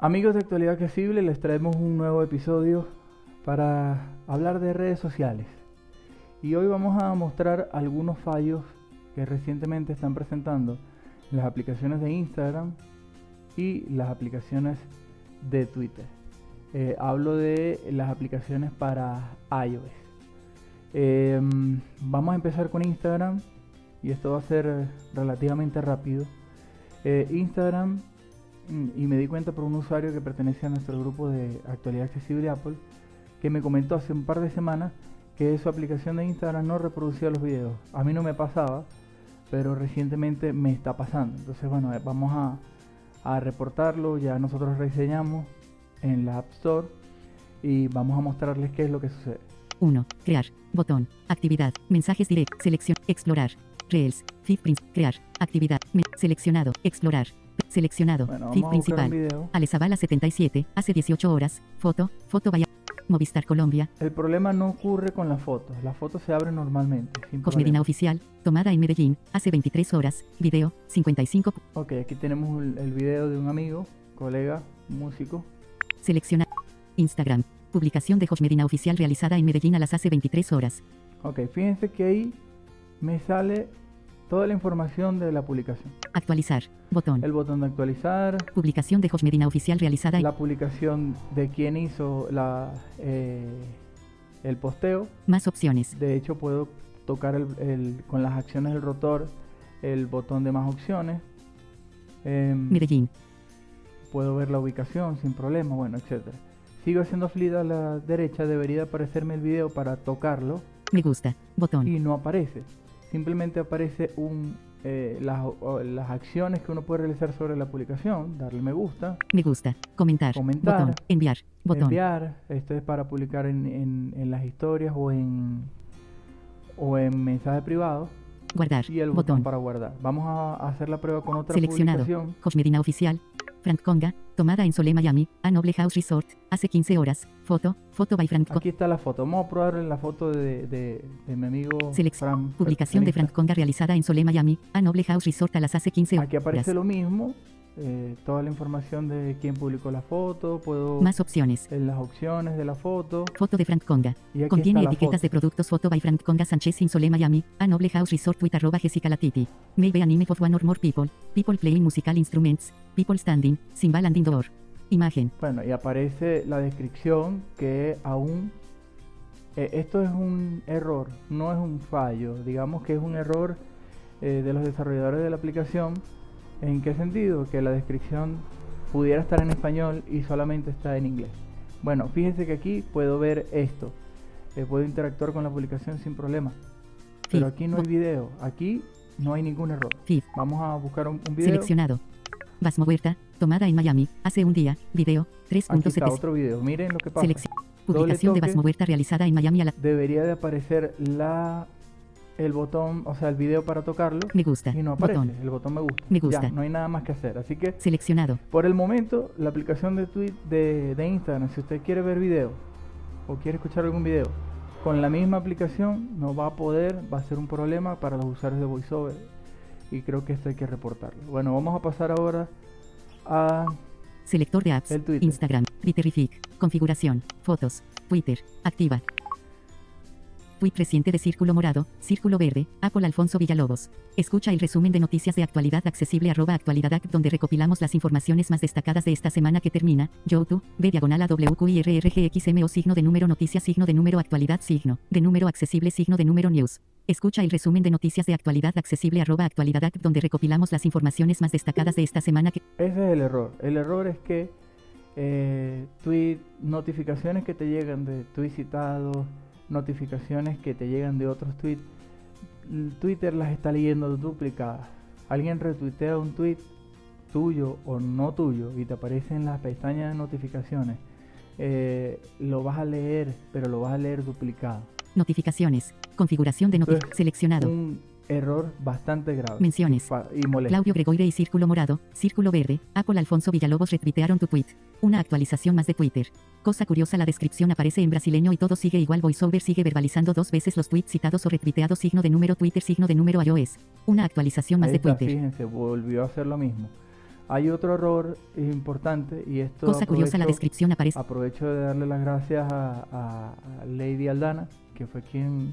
Amigos de Actualidad Accesible, les traemos un nuevo episodio para hablar de redes sociales. Y hoy vamos a mostrar algunos fallos que recientemente están presentando las aplicaciones de Instagram y las aplicaciones de Twitter. Eh, hablo de las aplicaciones para iOS. Em, vamos a empezar con Instagram y esto va a ser relativamente rápido. Eh, Instagram y me di cuenta por un usuario que pertenece a nuestro grupo de actualidad accesible Apple que me comentó hace un par de semanas que su aplicación de Instagram no reproducía los videos. A mí no me pasaba, pero recientemente me está pasando. Entonces, bueno, eh, vamos a, a reportarlo. Ya nosotros reseñamos en la App Store y vamos a mostrarles qué es lo que sucede. 1. Crear. Botón. Actividad. Mensajes direct. Selección. Explorar. Reels. Feed Crear. Actividad. seleccionado. Explorar. Seleccionado. Bueno, feed principal. Alezabala 77. Hace 18 horas. Foto. Foto vaya. Movistar Colombia. El problema no ocurre con las fotos. Las fotos se abren normalmente. sin Jos Medina problema. Oficial. Tomada en Medellín. Hace 23 horas. Video. 55. Ok, aquí tenemos el, video de un amigo, colega, músico. Selecciona. Instagram. Publicación de Jos Medina Oficial realizada en Medellín a las hace 23 horas. Ok, fíjense que ahí me sale toda la información de la publicación. Actualizar. Botón. El botón de actualizar, Publicación de Jos Medina Oficial realizada la publicación de quién hizo la, eh, el posteo. más opciones. De hecho, puedo tocar el- el- con las acciones del rotor el botón de más opciones. Em, Medellín. puedo ver la ubicación sin problema, bueno, etcétera. Sigo haciendo flit a la derecha, debería aparecerme el video para tocarlo Me gusta. Botón. y no aparece. Simplemente aparece un, eh, las, las acciones que uno puede realizar sobre la publicación, darle me gusta, Me gusta. Comentar. Comentar. Botón. Enviar. Botón. enviar, esto es para publicar en, en- en las historias o en, o en mensaje privado Guardar. y el botón Botón. para guardar. Vamos a hacer la prueba con otra Seleccionado. publicación. Medina Oficial. Frank Conga. Tomada en Sole, Miami. A Noble House Resort. Hace 15 horas. Foto. Foto by Frank. Aquí está la foto. Vamos a probar la foto de, de- de mi amigo Selec- Fran. Publicación de Frank. Conga realizada en Sole, Miami. A Noble House Resort a las hace 15 horas. Aquí aparece lo mismo, eh, toda la información de quién publicó la foto, puedo Más opciones. en las opciones de la foto Foto de Frank Conga. y Contiene etiquetas de productos Foto by Frank Conga Sánchez in Sole, Miami. A Noble House Resort arroba Jessica Latiti. Maybe anime for one or more people. People playing musical instruments. People standing. Symbol and indoor. Imagen. Bueno, y aparece la descripción que aún eh, esto es un error, no es un fallo, digamos que es un error eh, de los desarrolladores de la aplicación. ¿En qué sentido? Que la descripción pudiera estar en español y solamente está en inglés. Bueno, fíjense que aquí puedo ver esto. Eh, puedo interactuar con la publicación sin problema. Pero aquí no hay video. Aquí no hay ningún error. Vamos a buscar un, un video. Seleccionado. Vasmo Huerta, tomada en Miami, hace un día, video, Aquí está 3.7. otro video. Miren lo que pasa. Selección. Publicación de. Vasmo Huerta realizada en Miami a la... Debería de aparecer la el botón, o sea, el video para tocarlo Me gusta. y no aparece. Botón. El botón me gusta. Me gusta. Ya, no hay nada más que hacer. Así que Seleccionado. por el momento, la aplicación de tweet de, de Instagram, si usted quiere ver video o quiere escuchar algún video con la misma aplicación, no va a poder, va a ser un problema para los usuarios de VoiceOver. Y creo que esto hay que reportarlo. Bueno, vamos a pasar ahora a Selector de apps. El Twitter. Instagram. Twitterific. Configuración. Fotos. Twitter. Activa. Tweet reciente de Círculo Morado, Círculo Verde, Apple Alfonso Villalobos. Escucha el resumen de noticias de actualidad accesible arroba actualidad act, donde recopilamos las informaciones más destacadas de esta semana que termina. YouTube, B diagonal a WQIRRGXMO signo de número noticias signo de número actualidad signo de número accesible signo de número news. Escucha el resumen de noticias de actualidad accesible arroba actualidad act, donde recopilamos las informaciones más destacadas de esta semana que Ese es el error. El error es que eh, tweet, notificaciones que te llegan de tweets citados, notificaciones que te llegan de otros tweets, Twitter las está leyendo duplicadas. Alguien retuitea un tweet tuyo o no tuyo y te aparece en las pestañas de notificaciones. eh, lo vas a leer, pero lo vas a leer duplicado. Notificaciones. Configuración de notificaciones. Seleccionado. Un error bastante grave. Menciones. Y, molesto. Claudio Gregoire y Círculo Morado, Círculo Verde, Apple Alfonso Villalobos retuitearon tu tweet. Una actualización más de Twitter. Cosa curiosa, la descripción aparece en brasileño y todo sigue igual. VoiceOver sigue verbalizando dos veces los tweets citados o retuiteados. Signo de número Twitter, signo de número iOS. Una actualización más Ahí de está, Twitter. Fíjense, volvió a hacer lo mismo. Hay otro error importante y esto Cosa curiosa, la descripción aparece. Aprovecho de darle las gracias a- a Lady Aldana, que fue quien,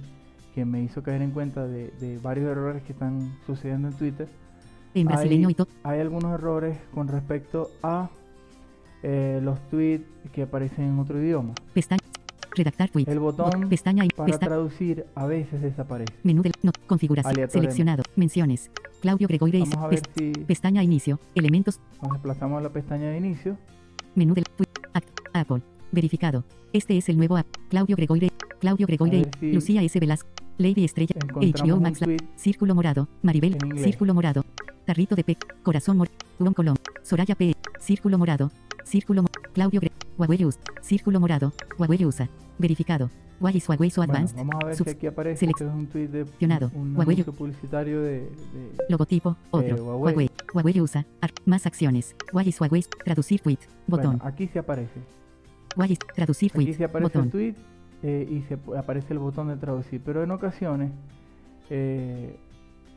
quien me hizo caer en cuenta de, de varios errores que están sucediendo en Twitter. En brasileño hay, y todo. hay algunos errores con respecto a eh, los tweets que aparecen en otro idioma. Pestaña. Redactar tweet. El botón Bot- pestaña y Para traducir a veces desaparece. Menú del no, configuración. Seleccionado. Menciones. Claudio Gregoire. Vamos a ver pest- si Pestaña inicio. Elementos. nos desplazamos a la pestaña de inicio. Menú del tweet. Apple. Verificado. Este es el nuevo app. Claudio Gregoire. Claudio Gregoire. Si Lucía S. Velasco. Lady Estrella. HBO Max. Círculo morado. Maribel. Círculo morado. Tarrito de P. Corazón morado. Juan Colón. Soraya P. Círculo morado. Círculo mo- Claudio Gre. Huawei US. Círculo morado. Huawei USA. Verificado. Why is Huawei so Bueno, advanced? vamos a ver Subs- si aquí aparece. selec- Este es un tweet de seleccionado. un Huawei. anuncio publicitario de, de- Logotipo. Otro. Eh, Huawei. Huawei. Huawei USA. Ar- más acciones. Why is Huawei. Traducir tweet. Botón. Bueno, aquí se aparece. Why is. Traducir Aquí tweet. se aparece Botón. el tweet eh, y se aparece el botón de traducir. Pero en ocasiones eh,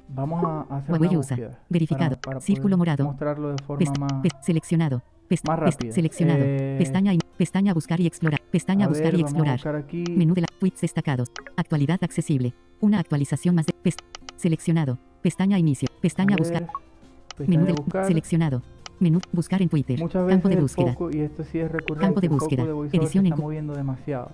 vamos a hacer Huawei una USA. Verificado. para- para Círculo morado. Mostrarlo de forma Pest- más. seleccionado. Pest- más rápida. seleccionado. Eh, Pestaña y pestaña buscar y explorar. Pestaña a buscar ver, y explorar. buscar aquí. Menú de la tweets destacados. Actualidad accesible. Una actualización más de pest- seleccionado. Pestaña inicio. Pestaña buscar. pestaña Menú de buscar. seleccionado. Menú buscar en Twitter. Muchas veces Campo de búsqueda. foco, y esto sí es recurrente, Campo de búsqueda. de Edición en moviendo demasiado.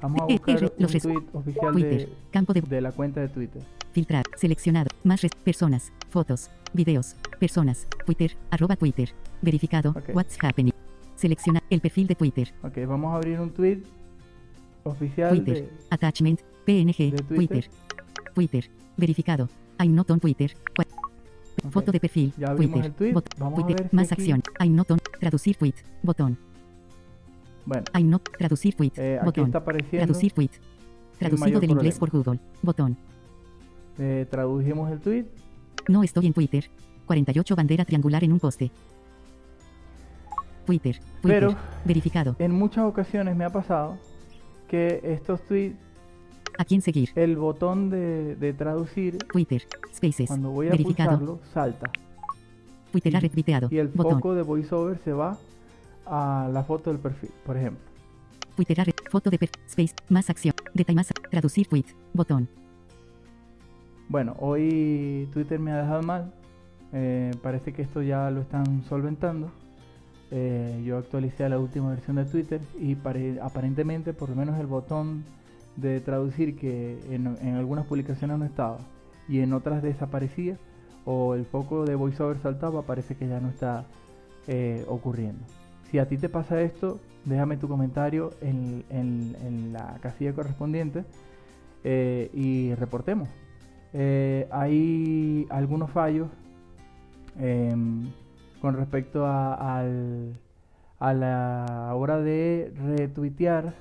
Vamos a buscar los tweet oficial Twitter. de, Campo de de la cuenta de Twitter. filtrar. Seleccionado. Más personas. Fotos. Videos. Personas. Twitter. Arroba Twitter. Verificado. What's happening. Selecciona el perfil de Twitter. Ok, vamos a abrir un tweet oficial Twitter. de, Attachment. PNG. de Twitter. Twitter. Twitter. Verificado. I'm not on Twitter. Foto de perfil. Ya Twitter. el tweet. A Twitter. ver si Más aquí- acción. I'm not on. Traducir tweet. Botón. Bueno, I'm not. Traducir tweet. eh, aquí Botón. está apareciendo. Traducir tweet. Traducido del inglés por Google. Botón. eh, tradujimos el tweet. No estoy en Twitter. 48 bandera triangular en un poste. Twitter. Twitter. Pero Verificado. en muchas ocasiones me ha pasado que estos tweets, ¿A quién seguir? el botón de, de traducir, Twitter. Spaces. cuando voy a Verificado. pulsarlo, salta. Twitter ha retuiteado. Y el Botón. foco de VoiceOver se va a la foto del perfil, por ejemplo. Twitter ha Foto de per- Space. Más acción. Detalle más. Traducir tweet. Botón. Bueno, hoy Twitter me ha dejado mal. Eh, parece que esto ya lo están solventando. Eh, yo actualicé a la última versión de Twitter y pare- aparentemente por lo menos el botón de traducir que en, en algunas publicaciones no estaba y en otras desaparecía o el foco de VoiceOver saltaba, parece que ya no está eh, ocurriendo. Si a ti te pasa esto, déjame tu comentario en, en- la casilla correspondiente eh, y reportemos. Eh, hay algunos fallos em, con respecto a, al- a la hora de retuitear.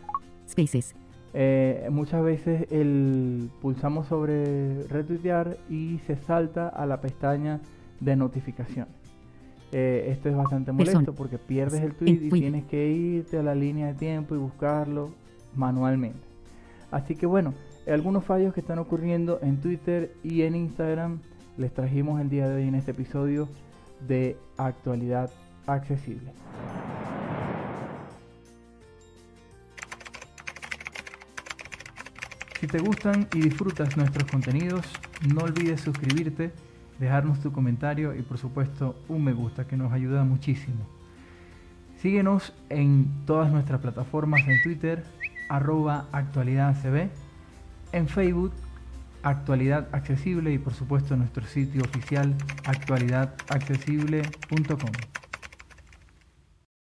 Spaces. Eh, muchas veces el, pulsamos sobre retuitear y se salta a la pestaña de notificaciones. Eh, esto es bastante Persona. molesto porque pierdes el tweet y tienes que irte a la línea de tiempo y buscarlo manualmente. Así que bueno, algunos fallos que están ocurriendo en Twitter y en Instagram les trajimos el día de hoy en este episodio de actualidad accesible. Si te gustan y disfrutas nuestros contenidos, no olvides suscribirte, dejarnos tu comentario y por supuesto un me gusta que nos ayuda muchísimo. Síguenos en todas nuestras plataformas en Twitter, arroba actualidadcb, en Facebook, actualidad accesible y por supuesto en nuestro sitio oficial actualidadaccesible.com.